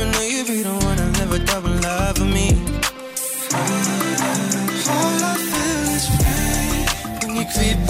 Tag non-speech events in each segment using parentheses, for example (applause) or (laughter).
never know you be the one to live a double life for me. All I feel is pain when you creep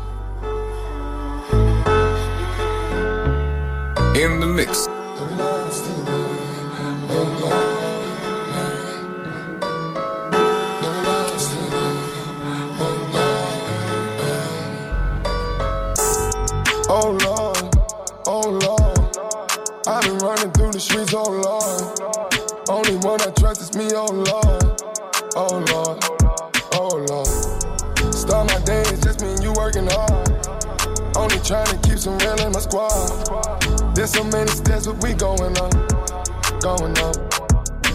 Going up,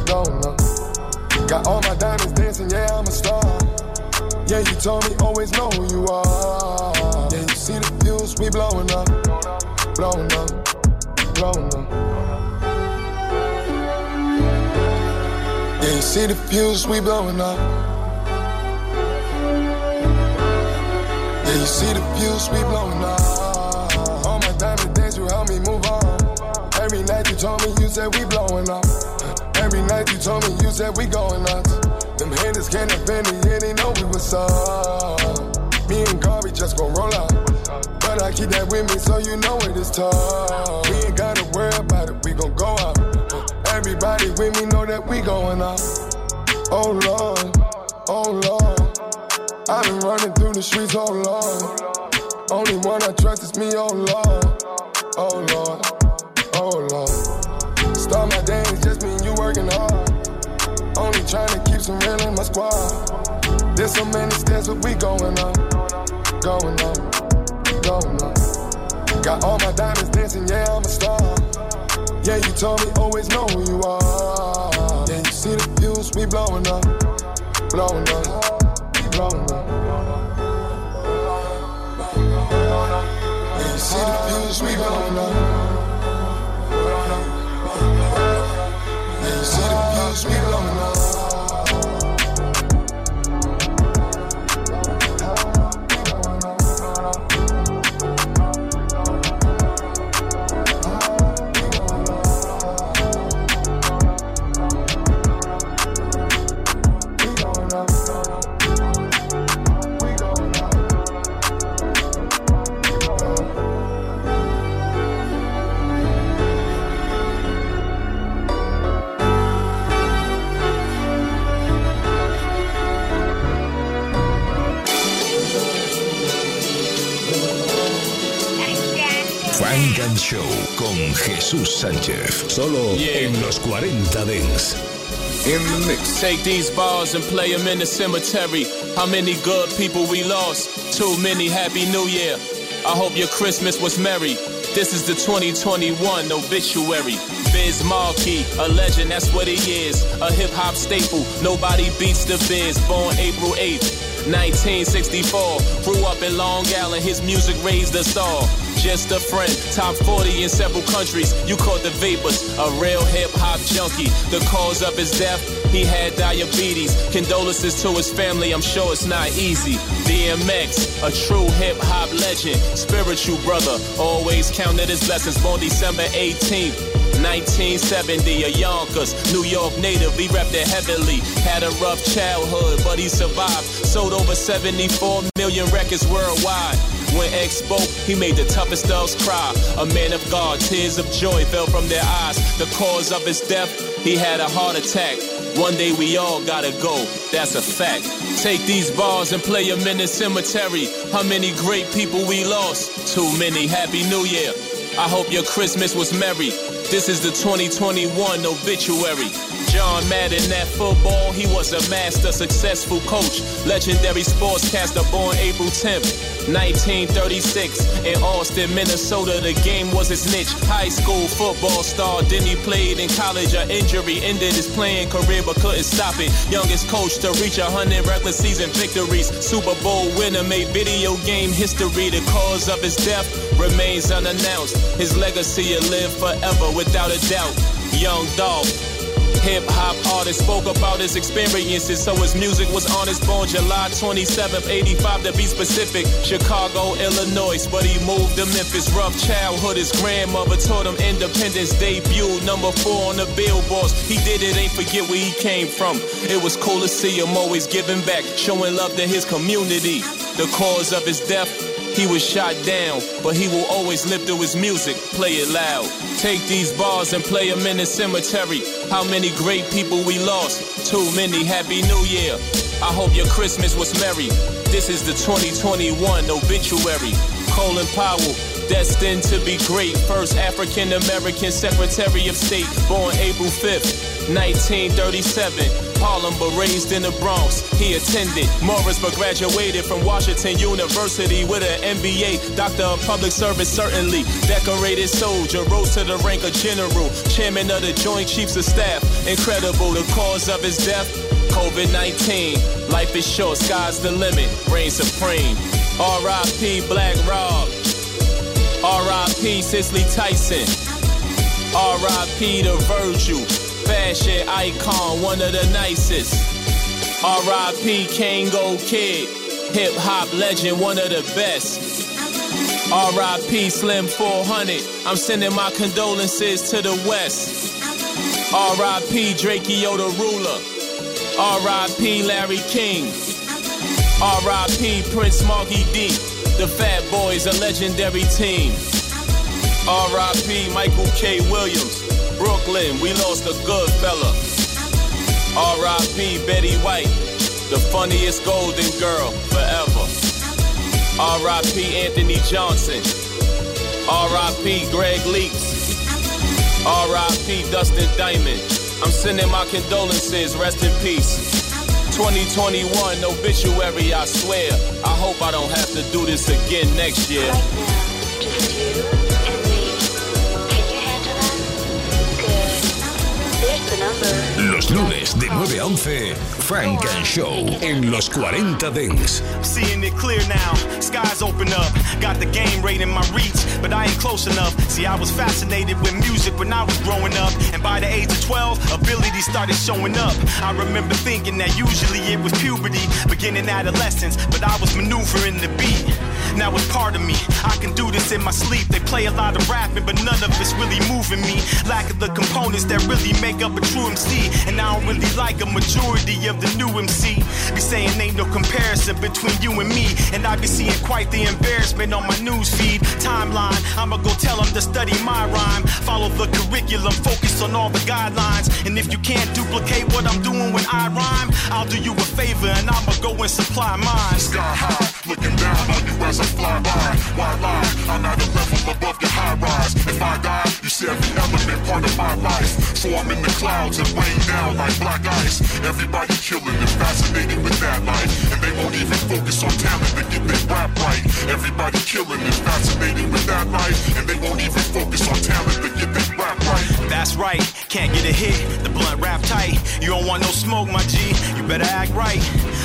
going up. Got all my diamonds dancing, yeah, I'm a star. Yeah, you told me always know who you are. Yeah, you see the fuse, we blowing up, blowing up, blowing up. Yeah, you see the fuse, we blowing up. Yeah, you see the fuse, we blowing up. Night you told me, you said we blowing up. Every night you told me, you said we going nuts. Them haters can't offend me, yeah, they know we was up. Me and Garvey just gon' roll out. But I keep that with me, so you know it is tough. We ain't gotta worry about it, we gon' go up. Everybody with me know that we going up. Oh Lord, oh Lord. I've been running through the streets, oh Lord. Only one I trust is me, oh Lord. Oh Lord, Lord. Start my day, it's just me and you working hard. Only trying to keep some real in my squad. There's so many steps, but we going up, going up, going up. Got all my diamonds dancing, yeah, I'm a star. Yeah, you told me always know who you are. Yeah, you see the fuse, we blowing up, blowing up, blowing up. Yeah, you see the fuse, we blowing up. See the fuse, we blowing up. Jesús Sánchez, solo en los 40 Dents. In the mix. Take these bars and play them in the cemetery. How many good people we lost? Too many. Happy New Year. I hope your Christmas was merry. This is the 2021 obituary. Biz Markie, a legend, that's what he is. A hip hop staple, nobody beats the biz. Born April 8th, 1964. Grew up in Long Island, his music raised a star. Just a friend. Top 40 in several countries. You caught the vapors. A real hip hop junkie. The cause of his death, he had diabetes. Condolences to his family. I'm sure it's not easy. DMX, a true hip hop legend. Spiritual brother. Always counted his blessings. Born December 18th. 1970, a Yonkers, New York native, he repped it heavily. Had a rough childhood, but he survived. Sold over 74 million records worldwide. When spoke, he made the toughest dogs cry. A man of God, tears of joy fell from their eyes. The cause of his death, he had a heart attack. One day we all gotta go, that's a fact. Take these bars and play them in the cemetery. How many great people we lost? Too many. Happy New Year. I hope your Christmas was merry. This is the 2021 obituary. John Madden at football, he was a master, successful coach. Legendary sportscaster born April 10th. 1936 in Austin, Minnesota. The game was his niche. High school football star. Then he played in college. An injury ended his playing career, but couldn't stop it. Youngest coach to reach 100 regular season victories. Super Bowl winner made video game history. The cause of his death remains unannounced. His legacy will live forever without a doubt. Young Dolph hip hop artist spoke about his experiences, so his music was honest. Born July 27th, 85 to be specific, Chicago, Illinois, but he moved to Memphis. Rough childhood, his grandmother taught him independence. Debut number four on the billboards. He did it, ain't forget where he came from. It was cool to see him always giving back, showing love to his community. The cause of his death he was shot down, but he will always live through his music. Play it loud. Take these bars and play them in the cemetery. How many great people we lost? Too many. Happy New Year. I hope your Christmas was merry. This is the 2021 obituary. Colin Powell, destined to be great. First African American Secretary of State, born April 5th, 1937. Harlem, but raised in the Bronx. He attended Morris, but graduated from Washington University with an MBA. Doctor of Public Service, certainly. Decorated soldier, rose to the rank of general. Chairman of the Joint Chiefs of Staff. Incredible, the cause of his death. COVID 19. Life is short, sky's the limit. Reign supreme. R.I.P. Black Rob. R.I.P. Cicely Tyson. R.I.P. to Virgil fashion icon, one of the nicest. R.I.P. Kangol Kid, hip hop legend, one of the best. R.I.P. Slim 400, I'm sending my condolences to the West. R.I.P. Drakeo the Ruler. R.I.P. Larry King. R.I.P. Prince Markie Dee. The Fat Boys, a legendary team. R.I.P. Michael K. Williams. Brooklyn, we lost a good fella. R.I.P. Betty White, the funniest golden girl forever. R.I.P. Anthony Johnson. R.I.P. Greg Leakes. R.I.P. Dustin Diamond. I'm sending my condolences, rest in peace. 2021 obituary, I swear. I hope I don't have to do this again next year. Los lunes de 9 a 11, Funk and Show en los 40 Dents. Seeing it clear now, skies open up. Got the game right in my reach, but I ain't close enough. See, I was fascinated with music when I was growing up, and by the age of 12, ability started showing up. I remember thinking that usually it was puberty, beginning adolescence, but I was maneuvering the beat. Now it's part of me. I can do this in my sleep. They play a lot of rapping, but none of it's really moving me. Lack of the components that really make up a true MC. And I don't really like a majority of the new MC. Be saying ain't no comparison between you and me. And I be seeing quite the embarrassment on my news feed. Timeline, I'ma go tell them to study my rhyme. Follow the curriculum, focus on all the guidelines. And if you can't duplicate what I'm doing when I rhyme, I'll do you a favor and I'ma go and supply mine. Sky high, looking down on you as I fly by. Why lie? I'm at a level above your high rise. If I die, you see every element part of my life. So I'm in the clouds and rain down like black ice. Everybody killing and fascinated with that life. And they won't even focus on talent to get their rap right. Everybody killing and fascinated with that life. And they won't even focus on talent to get their rap right. That's right, can't get a hit. The blunt rap tight. You don't want no smoke, my G. You better act right.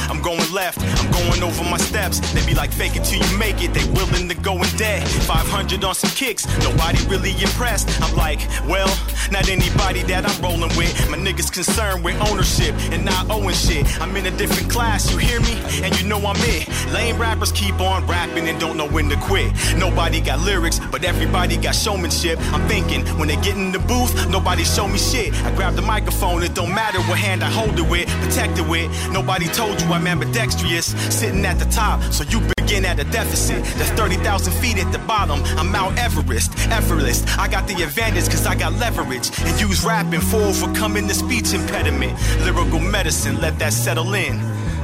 I'm going left, I'm going over my steps. They be like, fake it till you make it. They willing to go in debt. 500 on some kicks, nobody really impressed. I'm like, well, not anybody that I'm rolling with. My niggas concerned with ownership and not owing shit. I'm in a different class, you hear me? And you know I'm it. Lame rappers keep on rapping and don't know when to quit. Nobody got lyrics, but everybody got showmanship. I'm thinking, when they get in the booth, nobody show me shit. I grab the microphone, it don't matter what hand I hold it with, protect it with. Nobody told you I'm ambidextrous, sitting at the top, so you begin at a deficit. That's 30,000 feet at the bottom. I'm Mount Everest, effortless. I got the advantage cause I got leverage and use rapping for overcoming the speech impediment. Lyrical medicine, let that settle in.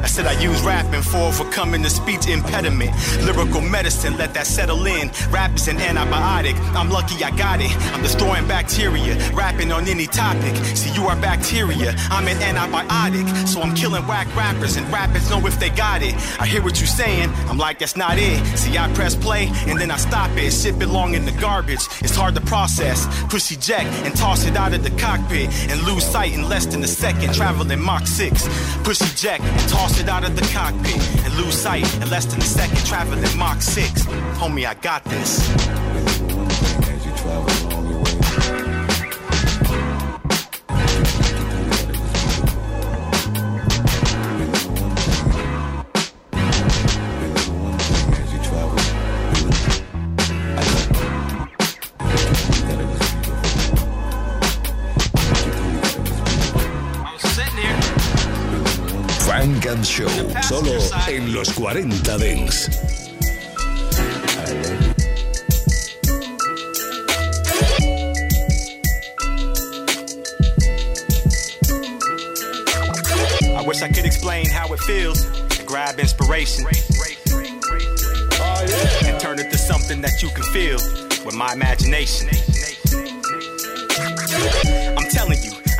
I said I use rapping for overcoming the speech impediment. Lyrical medicine, let that settle in. Rap is an antibiotic. I'm lucky I got it. I'm destroying bacteria, rapping on any topic. See, you are bacteria. I'm an antibiotic. So I'm killing whack rappers, and rappers know if they got it. I hear what you're saying. I'm like, that's not it. See, I press play and then I stop it. Shit belong in the garbage. It's hard to process. Push eject and toss it out of the cockpit and lose sight in less than a second. Traveling Mach 6. Push eject and toss it out of the cockpit and lose sight in less than a second. Traveling Mach 6. Homie, I got this. Show, solo en los 40 Dents. I. I wish I could explain how it feels to grab inspiration and turn it to something that you can feel with my imagination.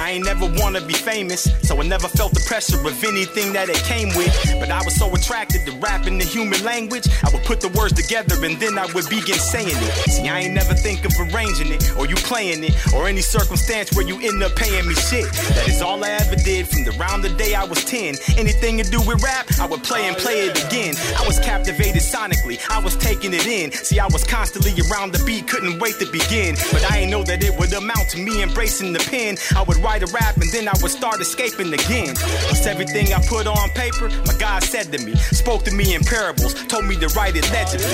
I ain't never wanna be famous, so I never felt the pressure of anything that it came with. But I was so attracted to rap in the human language, I would put the words together and then I would begin saying it. See, I ain't never think of arranging it, or you playing it, or any circumstance where you end up paying me shit. That is all I ever did from the round the day I was 10. Anything to do with rap, I would play and play it again. I was captivated sonically, I was taking it in. See, I was constantly around the beat, couldn't wait to begin. But I ain't know that it would amount to me embracing the pen. I would write a rap and then I would start escaping again. Plus everything I put on paper, my God said to me, spoke to me in parables, told me to write it legibly.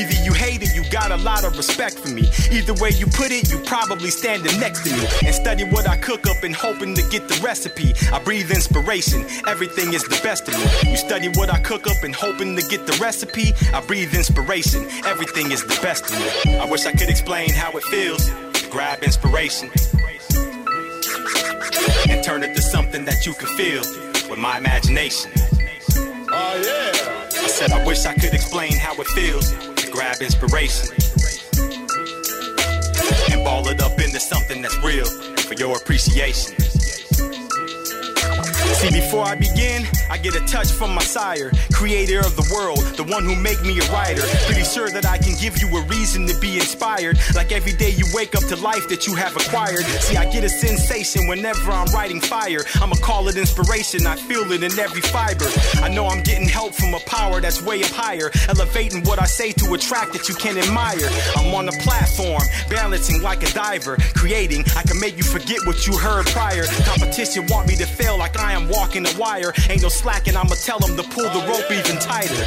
Either you hate it, you got a lot of respect for me. Either way you put it, you probably standing next to me and study what I cook up and hoping to get the recipe. I breathe inspiration, everything is the best of me. You study what I cook up and hoping to get the recipe. I breathe inspiration, everything is the best of me. I wish I could explain how it feels grab inspiration and turn it to something that you can feel with my imagination. Oh yeah. I said I wish I could explain how it feels to grab inspiration and ball it up into something that's real for your appreciation. See, before I begin, I get a touch from my sire, creator of the world, the one who make me a writer. Pretty sure that I can give you a reason to be inspired. Like every day you wake up to life that you have acquired. See, I get a sensation whenever I'm writing fire. I'ma call it inspiration, I feel it in every fiber. I know I'm getting help from a power that's way up higher, elevating what I say to attract that you can admire. I'm on a platform, balancing like a diver, creating. I can make you forget what you heard prior. Competition want me to fail like I am walking a wire. Ain't no slacking, I'ma tell them to pull the rope even tighter.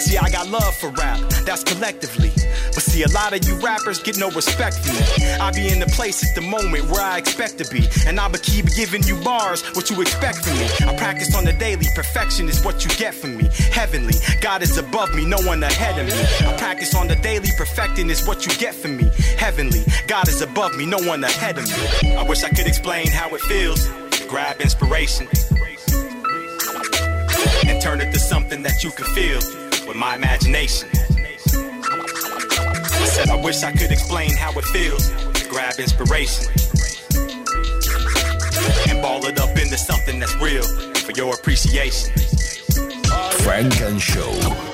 See, I got love for rap, that's collectively. But see, a lot of you rappers get no respect for me. I be in the place at the moment where I expect to be. And I'ma keep giving you bars what you expect from me. I practice on the daily, perfection is what you get from me. Heavenly, God is above me, no one ahead of me. I practice on the daily, perfecting is what you get from me. Heavenly, God is above me, no one ahead of me. I wish I could explain how it feels grab inspiration and turn it to something that you can feel with my imagination. I said I wish I could explain how it feels to grab inspiration and ball it up into something that's real for your appreciation. Funk and Show.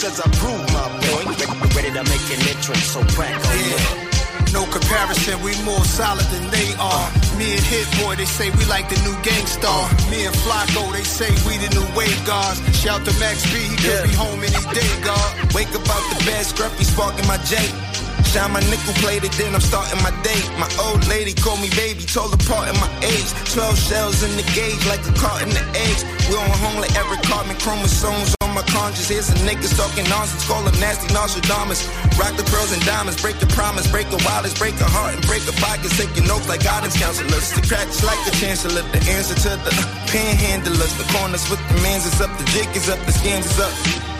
Close I prove my point. Ready to make an entrance, so crack on yeah. No comparison, we more solid than they are. Me and Hit Boy, they say we like the new Gang Starr. Me and Flacko, they say we the new wave guards. Shout to Max B, he could be home any day, God. Wake up out the bed, scruffy sparking my J. Shine my nickel plated, then I'm starting my day. My old lady called me baby, told apart in my age. 12 shells in the gauge, like a cart in the eggs. We on home like every carbon chromosomes conscience. Here's some niggas talking nonsense, call them nasty Nostradamus. Rock the pearls and diamonds, break the promise, break the wildest, break a heart and break a pocket. Taking notes like guidance counselors. The crack is like the chancellor, the answer to the (laughs) panhandlers. The corners with the mans is up, the jig is up, the scams is up.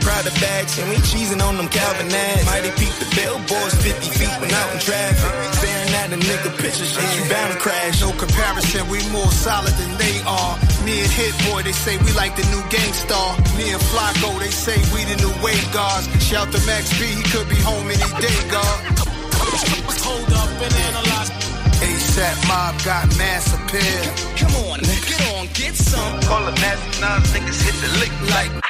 Prada bags, and we cheesing on them Calvin ads. Mighty peep the billboards 50 feet when out in traffic. Staring at a nigga picture, shit, you bound to crash. No comparison, we more solid than they are. Me and Hit Boy, they say we like the new Gang Starr. Me and Flacko, they say we the new wave guards. Shout to Max B, he could be home any day, God. Hold up and analyze. ASAP mob got mass appeal. Come on, get on, get some. Call them nasty nines, niggas hit the lick like.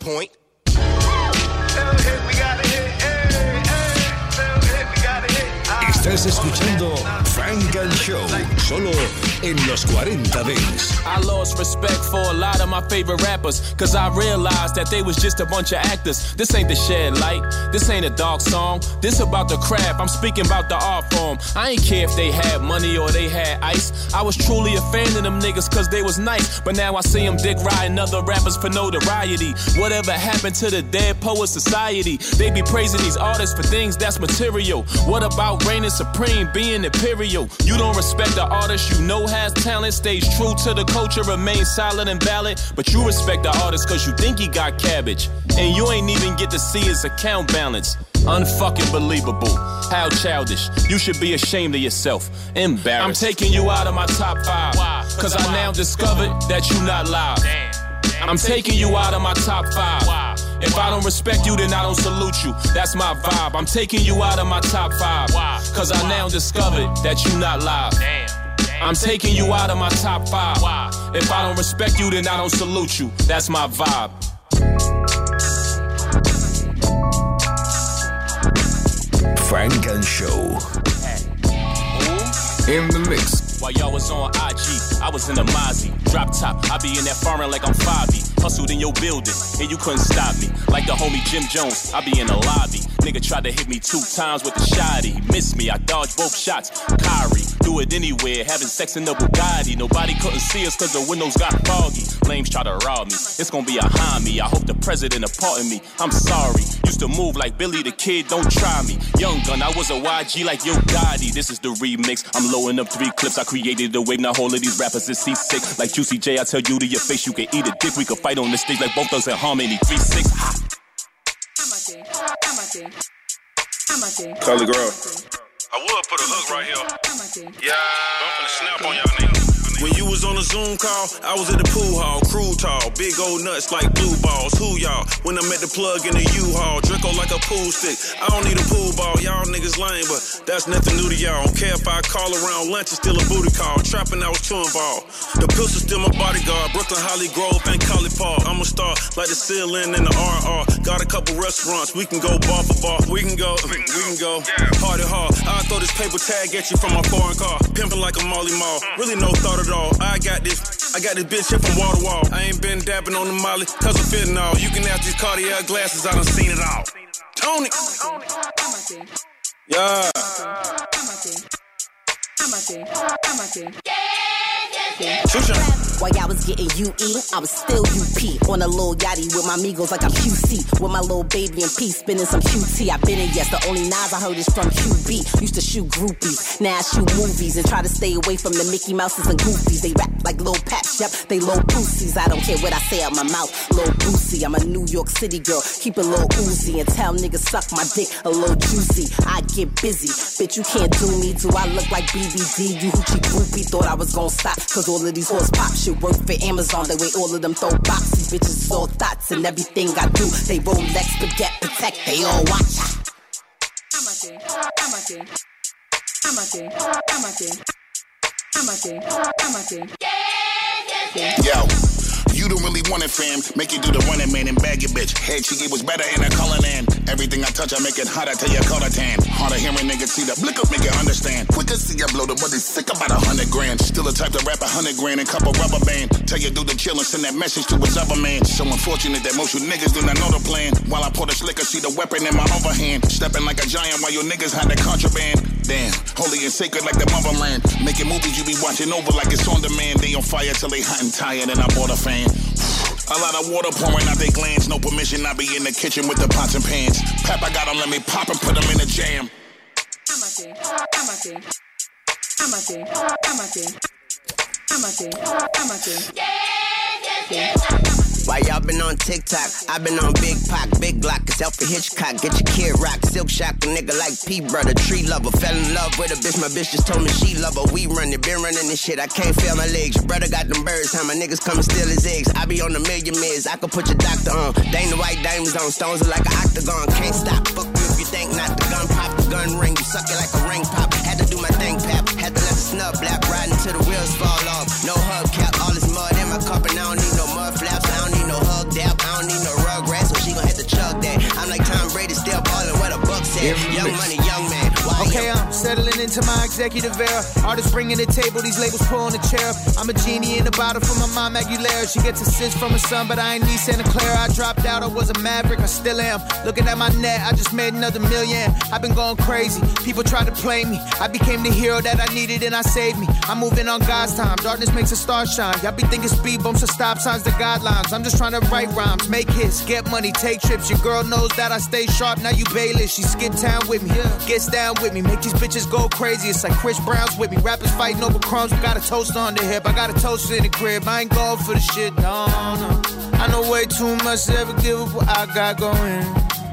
point. Estás escuchando Funk and Show, solo en los 40 Dents. I lost respect for a lot of my favorite rappers, cause I realized that they was just a bunch of actors. This ain't the shed light, this ain't a dark song, this about the craft, I'm speaking about the art form. I ain't care if they had money or they had ice. I was truly a fan of them niggas cause they was nice, but now I see them dick riding other rappers for notoriety. Whatever happened to the dead poet society? They be praising these artists for things that's material. What about reigning supreme, being imperial? You don't respect the artist you know has talent, stays true to the culture, remains solid and valid. But you respect the artist cause you think he got cabbage. And you ain't even get to see his account balance. Unfucking believable. How childish. You should be ashamed of yourself. Embarrassed. I'm taking you out of my top five. Cause I now discovered that you not live. I'm taking you out of my top five. If I don't respect you, then I don't salute you. That's my vibe. I'm taking you out of my top five. Why? Cause I now discovered that you not live. I'm taking you out of my top five. If I don't respect you, then I don't salute you. That's my vibe. Funk and Show. In the mix. While y'all was on IG, I was in the Mozzie. Drop top, I be in that foreign like I'm Fabi. Hustled in your building, and you couldn't stop me. Like the homie Jim Jones, I be in the lobby. Nigga tried to hit me two times with a shotty. He missed me, I dodged both shots. Kyrie, do it anywhere, having sex in the Bugatti. Nobody couldn't see us cause the windows got foggy. Flames try to rob me, it's gonna be a me. I hope the president pardon me. I'm sorry. Used to move like Billy the Kid, don't try me. Young gun, I was a YG like Yo Gotti. This is the remix. I'm loading up three clips. I created the wave. Now all of these rappers is C6. Like Juicy J, I tell you to your face, you can eat a dick. We could fight on the stage like both us in harmony. 3-6. Color girl. I would put a hook right here. Yeah, I'm finna snap on y'all niggas. When you was on a Zoom call, I was at the pool hall, crew tall, big old nuts like blue balls. Who y'all? When I met the plug in the U-Haul, Draco like a pool stick. I don't need a pool ball, y'all niggas lame, but That's nothing new to y'all. Don't care if I call around lunch, it's still a booty call. Trapping, I was too involved. The pistol still my bodyguard. Brooklyn, Holly Grove, and College Park. I'm a star like the ceiling in the RR. Got a couple restaurants, we can go bar for bar. We can go, we can go. At hard. I throw this paper tag at you from my foreign car. Pimping like a Molly Mall. Really no thought at all. I got this. I got this bitch here from wall to wall. I ain't been dabbing on the molly, cause I'm fitting all. You can ask these cardiac glasses, I done seen it all. Tony! Yeah. While y'all was getting UE, I was still UP. On a little yachty with my amigos like I'm QC. With my little baby and P, spinning some QT. I been in, yes, the only knives I heard is from QB. Used to shoot groupies, now I shoot movies and try to stay away from the Mickey Mouses and Goofies. They rap like little paps, yep, they low pussies. I don't care what I say out my mouth, little pussy. I'm a New York City girl, keep it little oozy and tell niggas suck my dick a little juicy. I get busy, bitch, you can't do me. Do I look like BBD? You hoochie groupie thought I was gonna stop, cause all of these horse pop shit work for Amazon. The way all of them throw boxes, bitches is all thoughts and everything I do. They Rolex, forget, protect, they all watch. I'm a thing. I'm a thing. I'm a thing. I'm a thing. I'm a thing. I'm a thing. Yo. You don't really want it, fam. Make you do the running man and bag your bitch. Head cheeky was better in a color than. Everything I touch, I make it hotter till you color tan. Harder hearing niggas see the blick up, make it understand. Quicker see you blow the money sick about a hundred grand. Still the type to rap a hundred grand and couple rubber band. Tell you do the chill and send that message to his other man. So unfortunate that most you niggas do not know the plan. While I pour the slicker, see the weapon in my overhand. Stepping like a giant while you niggas hide the contraband. Damn, holy and sacred like the motherland. Making movies you be watching over like it's on demand. They on fire till they hot and tired and I bought a fan. A lot of water pouring out their glands. No permission, I be in the kitchen with the pots and pans. Papa got them, let me pop and put them in the jam. I'm a thing. I'm a thing. I'm a thing. I'm a thing. I'm a thing. I'm a thing. Why y'all been on TikTok? i been on Big Pac, Big Glock, it's Alfred Hitchcock. Get your kid rock, Silk Shock, a nigga like P brother, tree lover. Fell in love with a bitch, my bitch just told me she love her. We run it, been running this shit, I can't feel my legs. Your brother got them birds, how my niggas come and steal his eggs. I be on a million mids, I could put your doctor on. Dang the white diamonds on, stones are like an octagon. Can't stop, fuck you if you think not. The gun pop, the gun ring, you suck it like a ring pop. Had to do my thing, pap. Had to let the snub blap, riding till the wheels fall off. No hubcap, all this mud in my cup, and I don't Young money, young man. Why Okay, I'm settling into my executive era. Artists bringing the table, these labels pulling the chair. I'm a genie in a bottle for my mom Aguilera. She gets assists from her son, but I ain't need Santa Clara. I dropped out, I was a maverick, I still am. Looking at my net, I just made another million. I've been going crazy. People tried to play me. I became the hero that I needed and I saved me. I'm moving on God's time. Darkness makes a star shine. Y'all be thinking speed bumps are stop signs, the guidelines. I'm just trying to write rhymes, make hits, get money, take trips. Your girl knows that I stay sharp. Now you Bayless. She skip town with me, gets down with me, make these bitches go crazy. It's like Chris Brown's with me. Rappers fighting over crumbs. We got a toast on the hip. I got a toast in the crib. I ain't going for the shit. No, no. I know way too much to ever give up what I got going.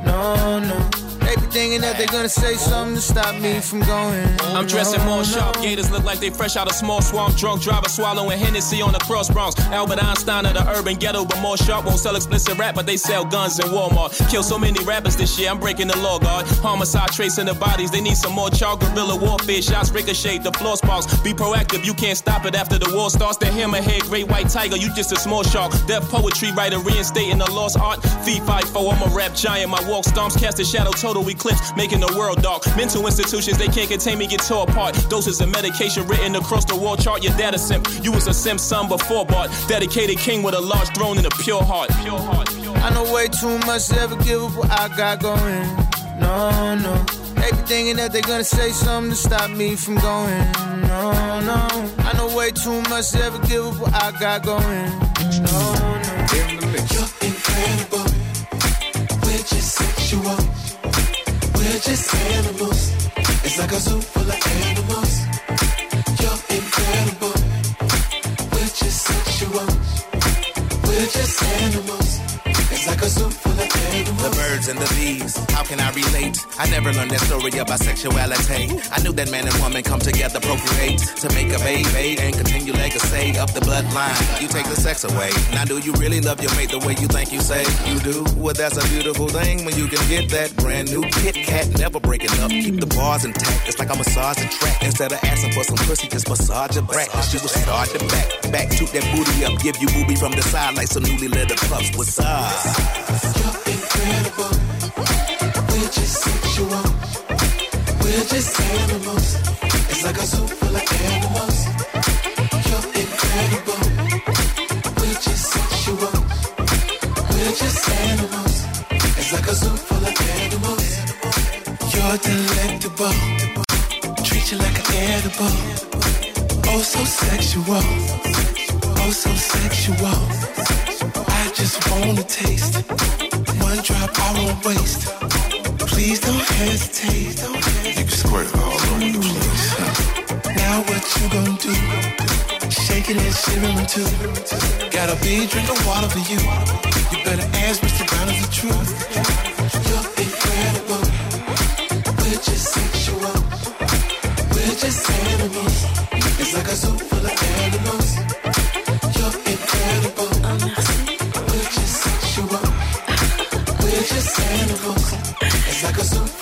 No, no. Be thinking that they're gonna say something to stop me from going. I'm dressing more sharp. Gators look like they fresh out of small swamp. Drunk driver swallowing Hennessy on the cross Bronx. Albert Einstein of the urban ghetto, but more sharp. Won't sell explicit rap, but they sell guns in Walmart. Kill so many rappers this year, I'm breaking the law, guard. Homicide tracing the bodies, they need some more chalk. Guerrilla warfare, shots ricochet, the floor sparks. Be proactive, you can't stop it after the war starts. The hammerhead, great white tiger, you just a small shark. Deaf poetry writer, reinstating the lost art. Feet fight for, I'm a rap giant. My walk stomps, cast a shadow, total eclipse, making the world dark. Mental institutions, they can't contain me, get tore apart. Doses of medication written across the wall chart. Your dad a simp, you was a simp son before Bart. Dedicated king with a large throne and a pure heart. Pure heart. I know way too much to ever give up what I got going. No, no. They be thinking that they're gonna say something to stop me from going. No, no. I know way too much to ever give up what I got going. No, no. You're incredible. We're just sexual. We're just animals. It's like a zoo full of animals. You're incredible. We're just sexual. We're just animals. Like a zoo full of. The birds and the bees. How can I relate? I never learned that story about sexuality. I knew that man and woman come together, procreate to make a baby and continue legacy of the bloodline. You take the sex away. Now, do you really love your mate the way you think you say you do? Well, that's a beautiful thing when you can get that brand new Kit Kat, never breaking up. Keep the bars intact. It's like I'm massaging track. Instead of asking for some pussy, just massage your back. She will start to back, back, toot that booty up, give you booby from the side like some newly leather pups. What's up? You're incredible. We're just sexual. We're just animals. It's like a zoo full of animals. You're incredible. We're just sexual. We're just animals. It's like a zoo full of animals. You're delectable. Treat you like an edible. Oh, so sexual. Oh, so sexual. Just wanna taste. One drop I won't waste. Please don't hesitate. You can squirt all over the mm. place. Now what you gonna do? Shaking and shivering too. Got a big drink of water for you. You better ask Mr. Brown is the truth. You're incredible. We're just sexual. We're just animals. It's like a zoo full of animals. A zoo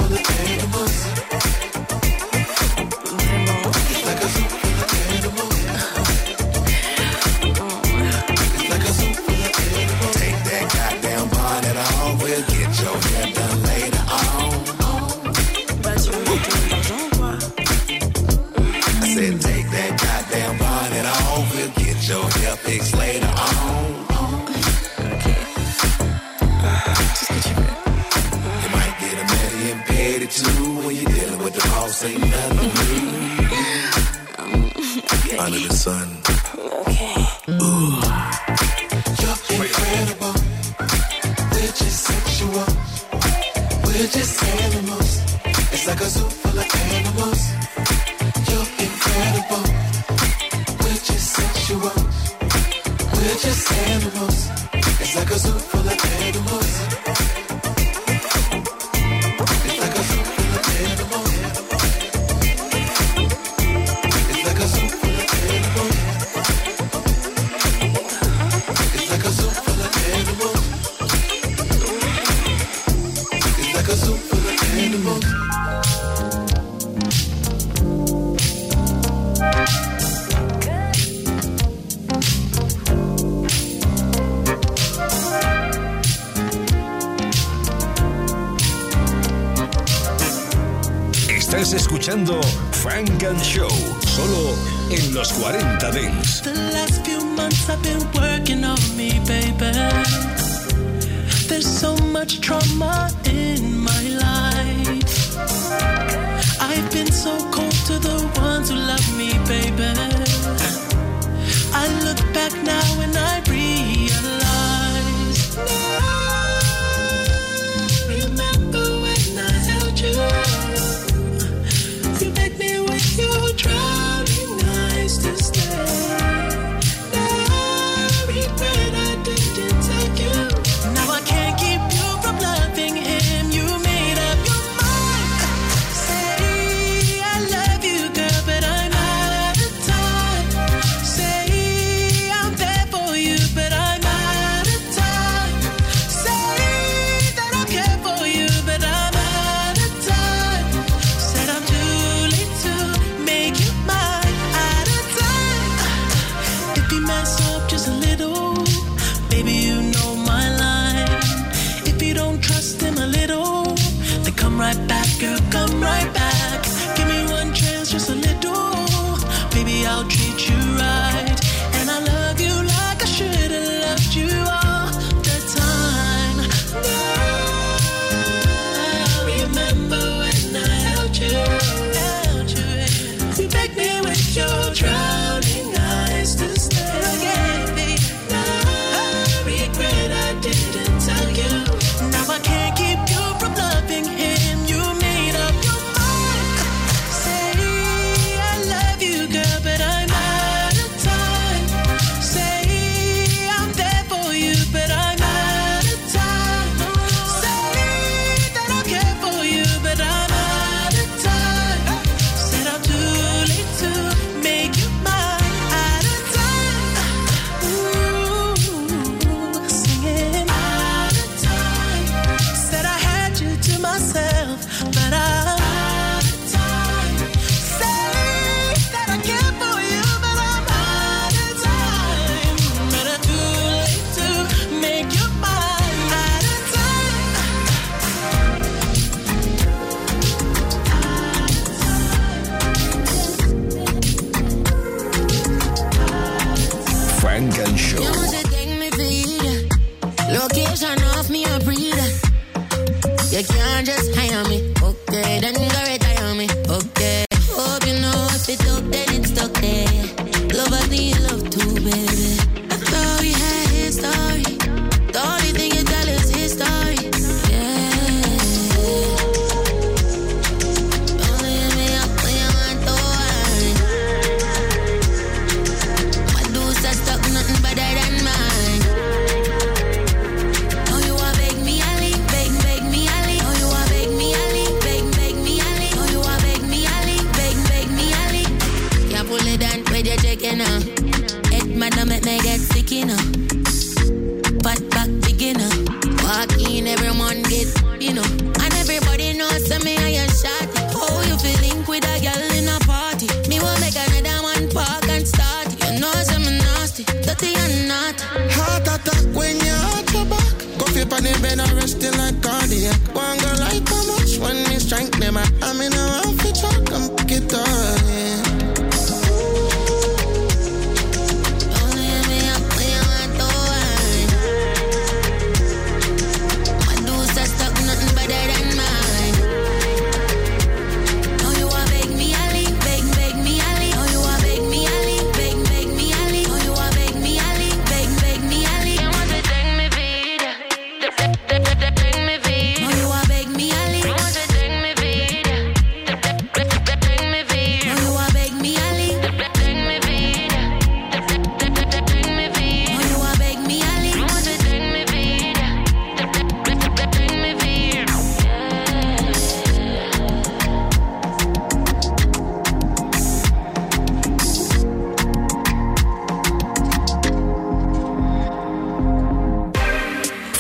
Ain't nothing new. Under the sun. Ooh.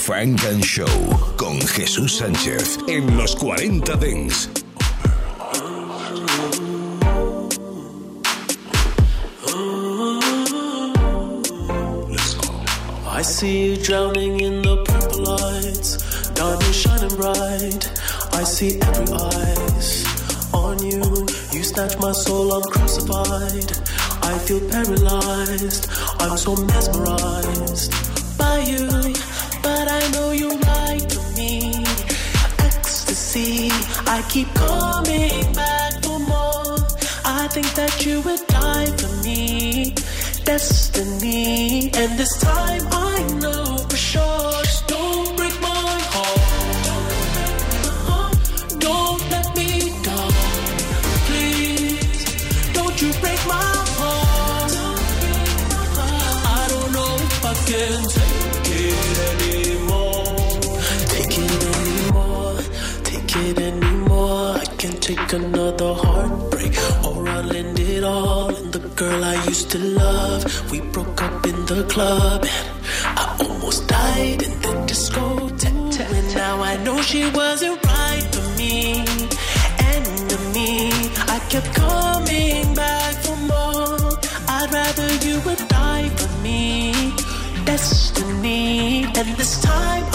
Funk and Show con Jesús Sánchez en los 40 Dance. I see you drowning in the purple lights. God, you're shining bright. I see every eyes on you. You snatch my soul, I'm crucified. I feel paralyzed. I'm so mesmerized by you. I keep coming back for more. I think that you would die for me. Destiny. And this time I know for sure. take another heartbreak, or I'll end it all. in the girl I used to love, we broke up in the club, and I almost died in the disco. And now I know she wasn't right for me, enemy. I kept coming back for more. I'd rather you would die for me, destiny. And this time.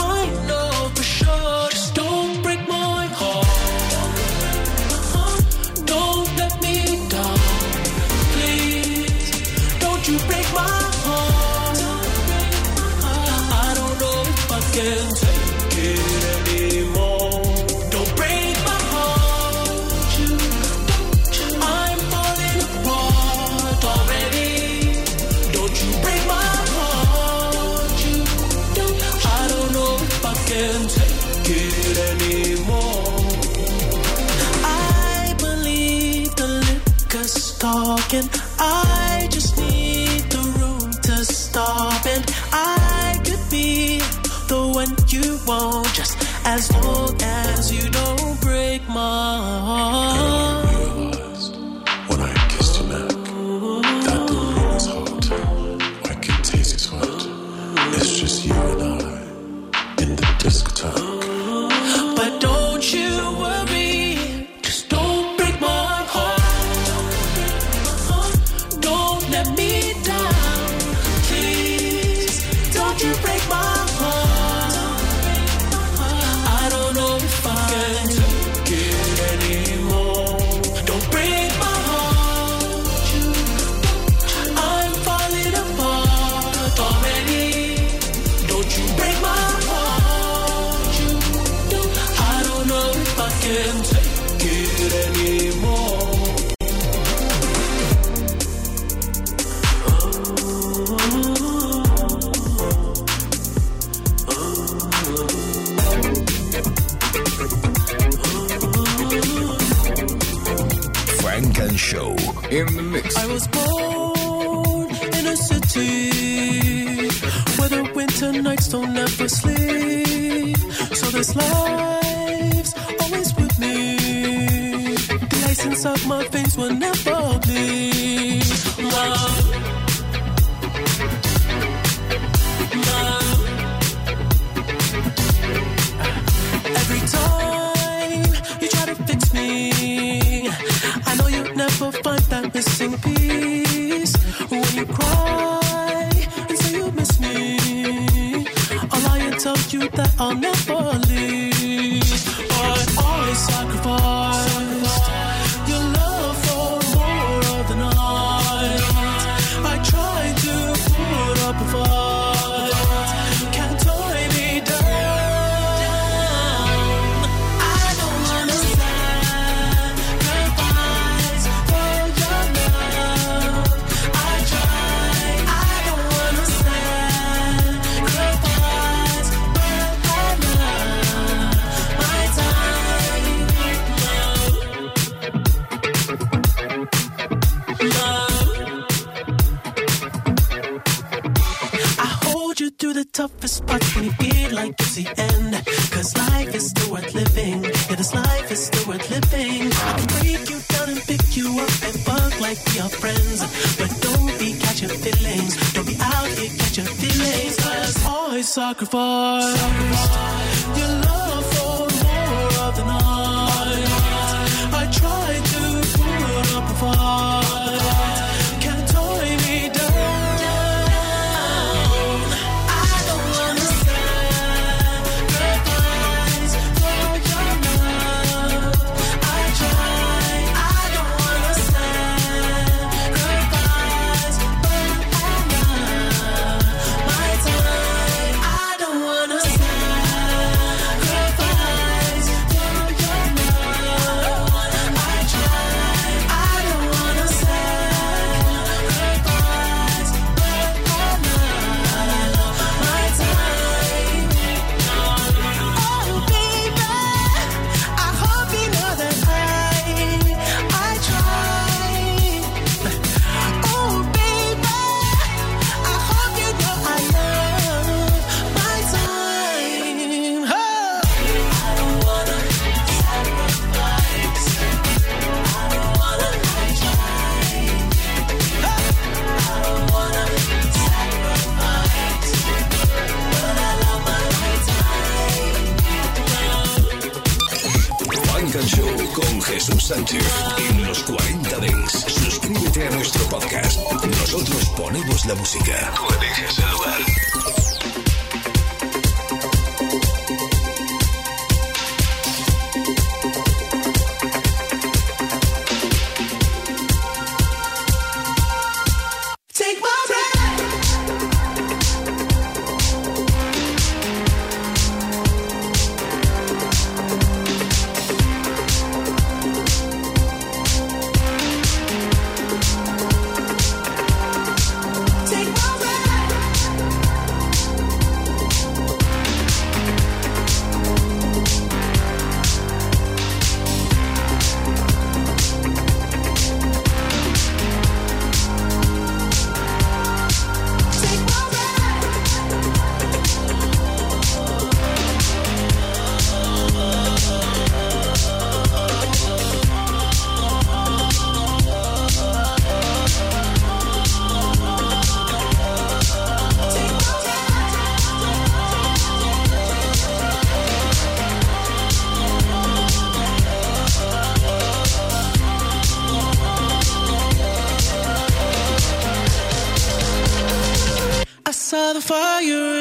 Fire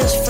just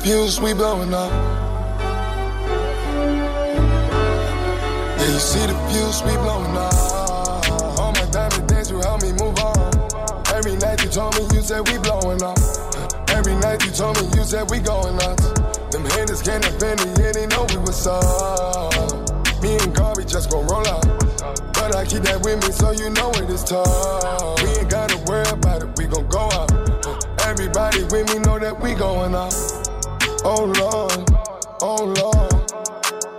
Fuse, we blowing up. Yeah, you see the fuse, we blowing up. All my diamond dance, you help me move on. Every night you told me, you said we blowing up. Every night you told me, you said we going nuts. Them haters can't offend me, yeah, they know we was up. Me and Garvey just gon' roll out. But I keep that with me, so you know it is tough. We ain't gotta worry about it, we gon' go up. Everybody with me know that we going up. Oh Lord, oh Lord.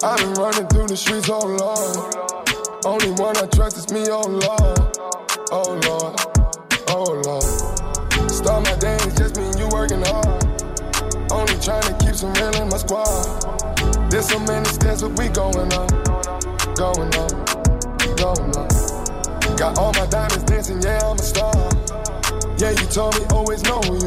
I've been running through the streets, oh Lord. Only one I trust is me, oh Lord, oh Lord, oh Lord. Start my day, it's just me and you working hard. Only trying to keep some real in my squad. There's so many steps, but we going up, going up, going up. Got all my diamonds dancing, yeah, I'm a star. Yeah, you told me always know who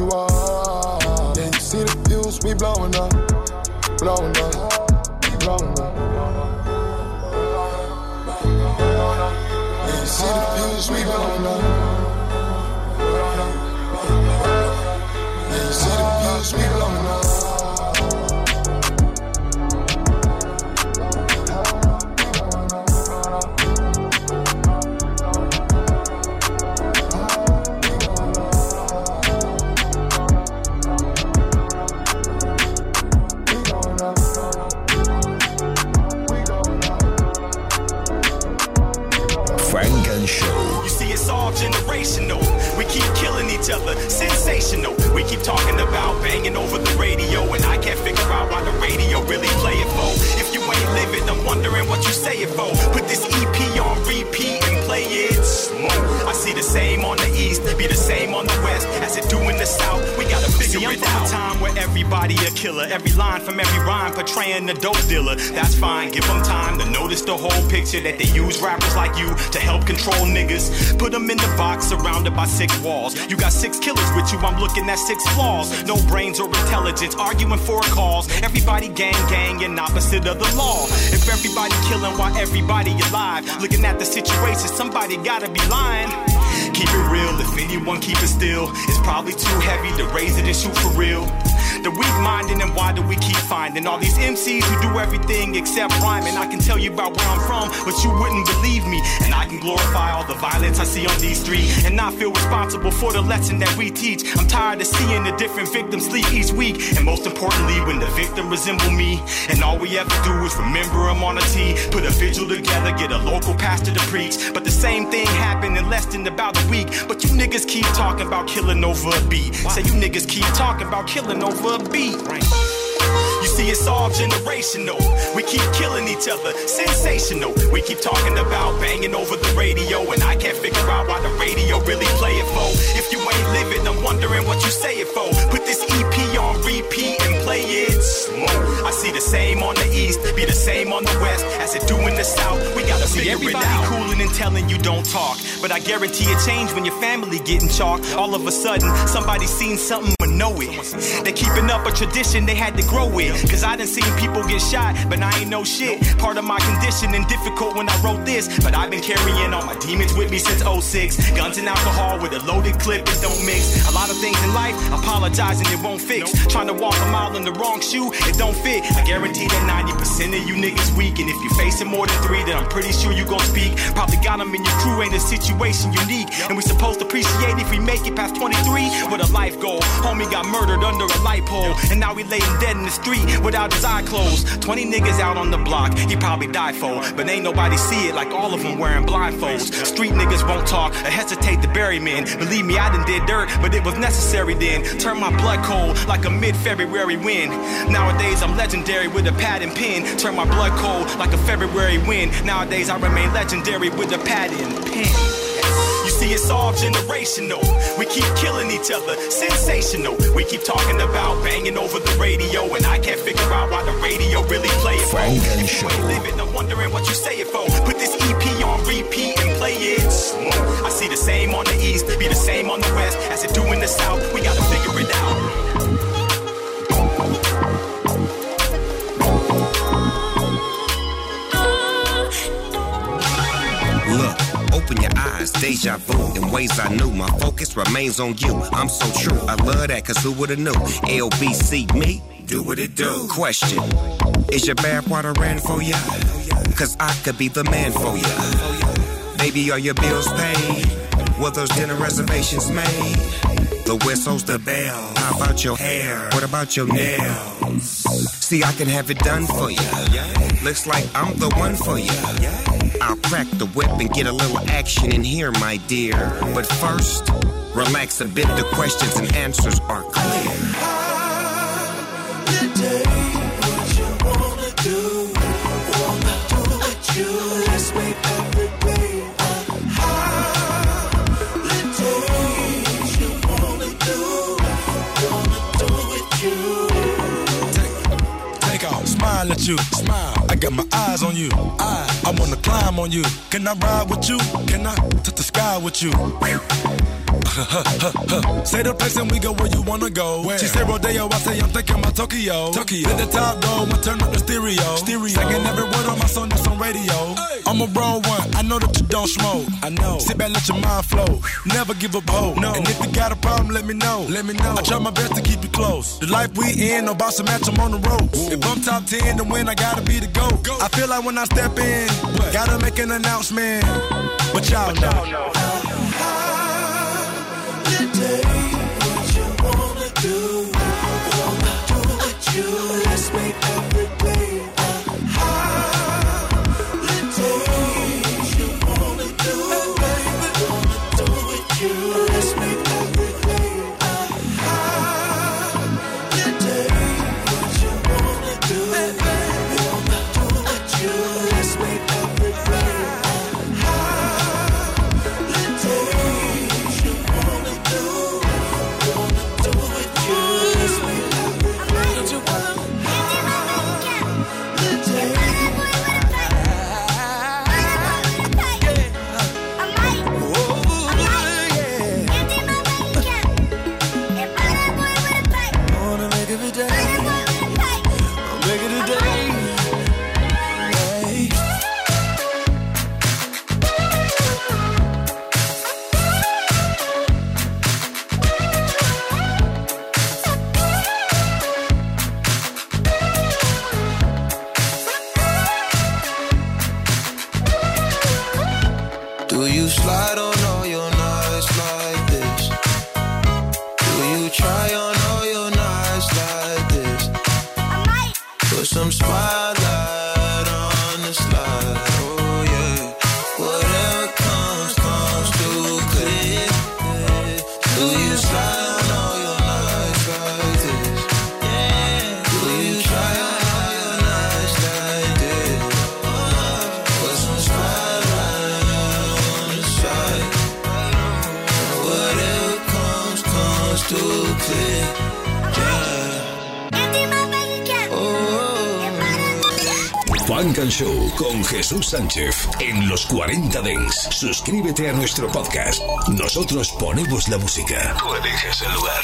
keep talking about banging over the radio, and I can't figure out why the radio really play it for. If you ain't living, I'm wondering what you say it for. Put this be the same on the west as it do in the south. We gotta figure See, I'm it from a out. time where everybody a killer. Every line from every rhyme portraying a dope dealer. That's fine, give them time to notice the whole picture that they use rappers like you to help control niggas. Put them in the box surrounded by six walls. You got six killers with you, I'm looking at six flaws. No brains or intelligence, arguing for a cause. Everybody gang gang and opposite of the law. If everybody killing while everybody alive, looking at the situation, somebody gotta be lying. Keep it real, if anyone keep it still, it's probably too heavy to raise it and shoot for real. The weak minded and why do we keep finding all these MCs who do everything except rhyming? I can tell you about where I'm from, but you wouldn't believe me. And I can glorify all the violence I see on these streets and not feel responsible for the lesson that we teach. I'm tired of seeing the different victims sleep each week. And most importantly, when the victim resemble me, and all we ever do is remember them on a T, put a vigil together, get a local pastor to preach. But the same thing happened in less than about a week. But you niggas keep talking about killing over a beat. Say you niggas keep talking about killing over a beat. You see, it's all generational. We keep killing each other, sensational. We keep talking about banging over the radio, and I can't figure out why the radio really play it for. If you ain't living, I'm wondering what you say it for. Put this EP on repeat and play it slow. I see the same on the east, be the same on the west as it do in the south. We gotta see everybody it out. cooling and telling you don't talk, but I guarantee it change when your family getting chalk. All of a sudden, somebody seen something but know it. They keeping up a tradition they had to grow with. Cause I done seen people get shot, but I ain't no shit. Part of my condition and difficult when I wrote this. But I've been carrying all my demons with me since 06. Guns and alcohol with a loaded clip, it don't mix. A lot of things in life, apologizing it won't fix. Trying to walk a mile in the wrong shoe, it don't fit. I guarantee that 90% of you niggas weak. And if you're facing more than three, then I'm pretty sure you gon' speak. Probably got them in your crew, ain't a situation unique. And we supposed to appreciate if we make it past 23 with a life goal. Homie got murdered under a light pole, and now we laying dead in the street without his eye closed. 20 niggas out on the block, he probably died for. But ain't nobody see it like all of them wearing blindfolds. Street niggas won't talk or hesitate to bury men. Believe me, I done did dirt, but it was necessary then. Turn my blood cold like a mid February wind. Nowadays, I'm legendary with a pad and pen. Turn my blood cold like a February wind. Nowadays, I remain legendary with a pad and pen. You see, it's all generational. We keep killing each other, sensational. We keep talking about banging over the radio, and I can't figure out why the radio really play it. If you ain't living, I'm wondering what you say it for. Put this EP on repeat and play it slow. I see the same on the east, be the same on the west as it do in the south. We gotta figure it out. Look, open your eyes, deja vu in ways I knew. My focus remains on you. I'm so true. I love that, cause who would've knew? LBC me, do what it do. Question Is your bad water ran for ya? Cause I could be the man for ya. Baby, are your bills paid? Were those dinner reservations made? The whistle's the bell. How about your hair? What about your nails? See, I can have it done for you. Looks like I'm the one for you. I'll crack the whip and get a little action in here, my dear. But first, relax a bit. The questions and answers are clear. You, smile. I got my eyes on you. I, I wanna climb on you. Can I ride with you? Can I touch the sky with you? (laughs) say the place and we go where you wanna go. Where? She said Rodeo, I say I'm thinking about Tokyo. Tokyo. Let the top go, I turn up the stereo. Stereo. Singing every word on my song that's on radio. Hey. I'm a raw one, I know that you don't smoke. I know. Sit back, let your mind flow. Never give up hope. No. And if you got a problem, let me know. Let me know. I try my best to keep you close. The life we in, no boss to match, I'm on the road. If I'm top 10 to win, I gotta be the GOAT. Go. I feel like when I step in, what? gotta make an announcement. But y'all know. Jesús Sánchez en los 40 Dents. Suscríbete a nuestro podcast. Nosotros ponemos la música. Tú eliges el lugar.